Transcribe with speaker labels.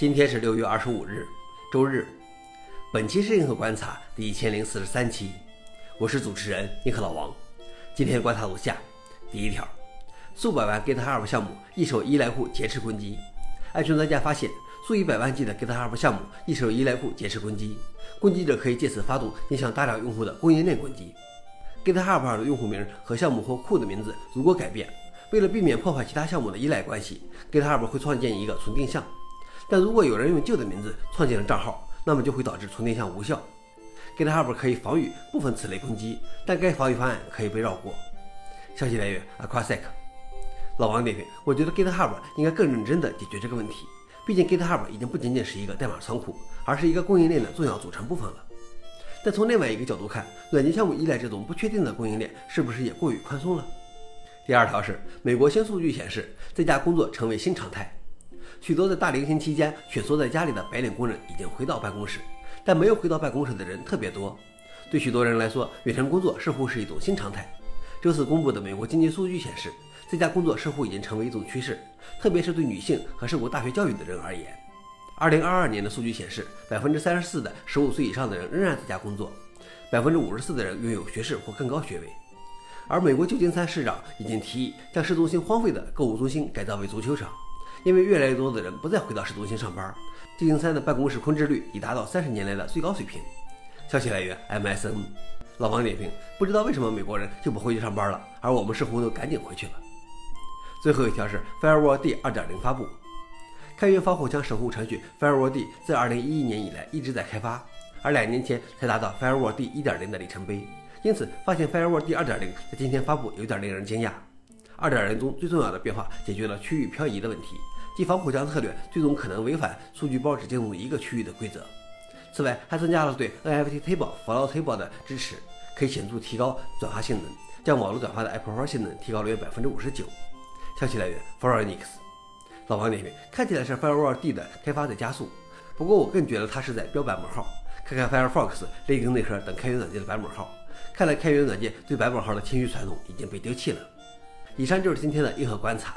Speaker 1: 今天是六月二十五日，周日。本期是硬核观察第一千零四十三期，我是主持人硬核老王。今天观察如下：第一条，数百万 GitHub 项目一手依赖库劫持攻击。安全专家发现，数以百万计的 GitHub 项目一手依赖库劫持攻击，攻击者可以借此发动影响大量用户的供应链攻击。GitHub 上的用户名和项目或库的名字如果改变，为了避免破坏其他项目的依赖关系，GitHub 会创建一个存定向。但如果有人用旧的名字创建了账号，那么就会导致存定项无效。GitHub 可以防御部分此类攻击，但该防御方案可以被绕过。消息来源：Aquasec。老王点评：我觉得 GitHub 应该更认真地解决这个问题，毕竟 GitHub 已经不仅仅是一个代码仓库，而是一个供应链的重要组成部分了。但从另外一个角度看，软件项目依赖这种不确定的供应链，是不是也过于宽松了？第二条是，美国新数据显示，在家工作成为新常态。许多在大流行期间蜷缩在家里的白领工人已经回到办公室，但没有回到办公室的人特别多。对许多人来说，远程工作似乎是一种新常态。周四公布的美国经济数据显示，在家工作似乎已经成为一种趋势，特别是对女性和受过大学教育的人而言。二零二二年的数据显示，百分之三十四的十五岁以上的人仍然在家工作，百分之五十四的人拥有学士或更高学位。而美国旧金山市长已经提议将市中心荒废的购物中心改造为足球场。因为越来越多的人不再回到市中心上班，旧金山的办公室空置率已达到三十年来的最高水平。消息来源：MSN。老王点评：不知道为什么美国人就不回去上班了，而我们似乎都赶紧回去了。最后一条是 FireWall-D 2.0发布，开源防火墙守护程序 FireWall-D 自2011年以来一直在开发，而两年前才达到 FireWall-D 1.0的里程碑，因此发现 FireWall-D 2.0在今天发布有点令人惊讶。二点零中最重要的变化解决了区域漂移的问题，即防火墙策略最终可能违反数据包只进入一个区域的规则。此外，还增加了对 NFT Table、Flow Table 的支持，可以显著提高转发性能，将网络转发的 Apple Pro 性能提高了约百分之五十九。消息来源 f o r e n i x 老王点评：看起来是 Firewall D 的开发在加速，不过我更觉得它是在标版本号。看看 Firefox、雷霆内核等开源软件的版本号，看来开源软件对版本号的谦虚传统已经被丢弃了。以上就是今天的硬核观察。